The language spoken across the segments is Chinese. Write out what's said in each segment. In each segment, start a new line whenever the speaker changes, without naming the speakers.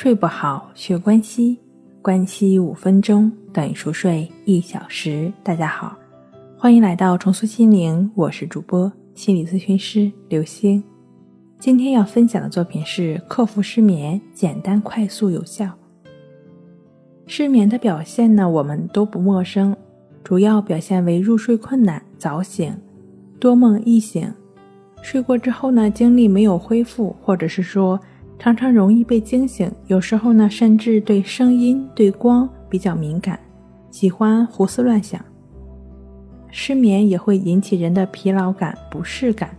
睡不好，学关西，关西五分钟等于熟睡一小时。大家好，欢迎来到重塑心灵，我是主播心理咨询师刘星。今天要分享的作品是克服失眠，简单、快速、有效。失眠的表现呢，我们都不陌生，主要表现为入睡困难、早醒、多梦易醒。睡过之后呢，精力没有恢复，或者是说。常常容易被惊醒，有时候呢，甚至对声音、对光比较敏感，喜欢胡思乱想。失眠也会引起人的疲劳感、不适感、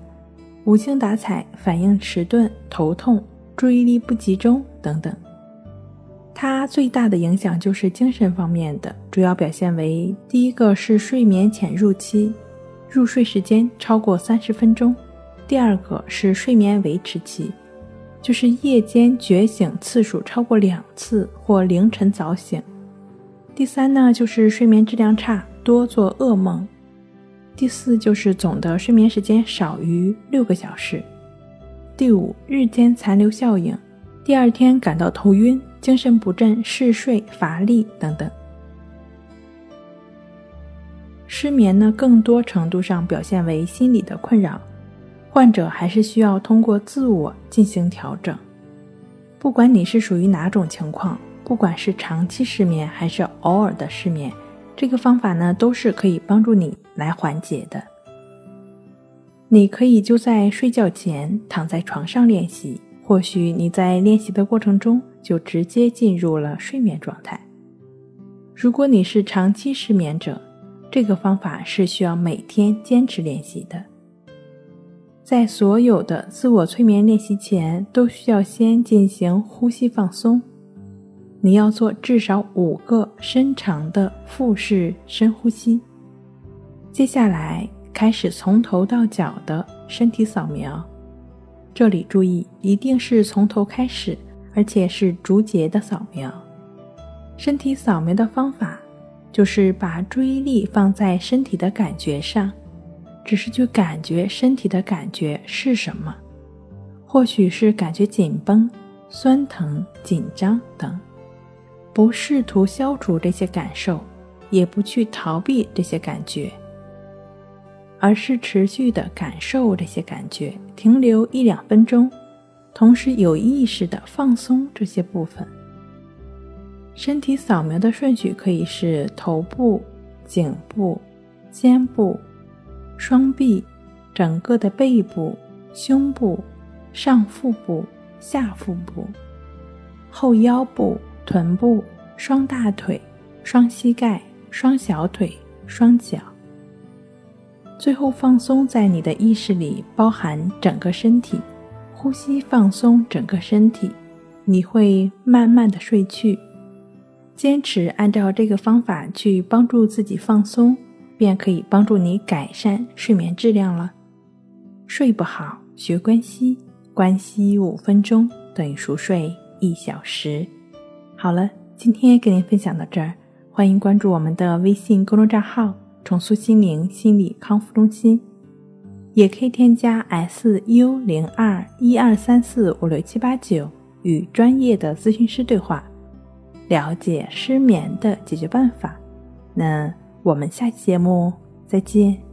无精打采、反应迟钝、头痛、注意力不集中等等。它最大的影响就是精神方面的，主要表现为：第一个是睡眠浅入期，入睡时间超过三十分钟；第二个是睡眠维持期。就是夜间觉醒次数超过两次或凌晨早醒。第三呢，就是睡眠质量差，多做噩梦。第四就是总的睡眠时间少于六个小时。第五，日间残留效应，第二天感到头晕、精神不振、嗜睡、乏力等等。失眠呢，更多程度上表现为心理的困扰。患者还是需要通过自我进行调整。不管你是属于哪种情况，不管是长期失眠还是偶尔的失眠，这个方法呢都是可以帮助你来缓解的。你可以就在睡觉前躺在床上练习，或许你在练习的过程中就直接进入了睡眠状态。如果你是长期失眠者，这个方法是需要每天坚持练习的。在所有的自我催眠练习前，都需要先进行呼吸放松。你要做至少五个深长的腹式深呼吸。接下来开始从头到脚的身体扫描。这里注意，一定是从头开始，而且是逐节的扫描。身体扫描的方法就是把注意力放在身体的感觉上。只是去感觉身体的感觉是什么，或许是感觉紧绷、酸疼、紧张等，不试图消除这些感受，也不去逃避这些感觉，而是持续的感受这些感觉，停留一两分钟，同时有意识的放松这些部分。身体扫描的顺序可以是头部、颈部、肩部。双臂、整个的背部、胸部、上腹部、下腹部、后腰部、臀部、双大腿、双膝盖、双小腿、双脚。最后放松在你的意识里，包含整个身体，呼吸放松整个身体，你会慢慢的睡去。坚持按照这个方法去帮助自己放松。便可以帮助你改善睡眠质量了。睡不好，学关西，关西五分钟等于熟睡一小时。好了，今天跟您分享到这儿，欢迎关注我们的微信公众账号“重塑心灵心理康复中心”，也可以添加 s u 零二一二三四五六七八九与专业的咨询师对话，了解失眠的解决办法。那。我们下期节目再见。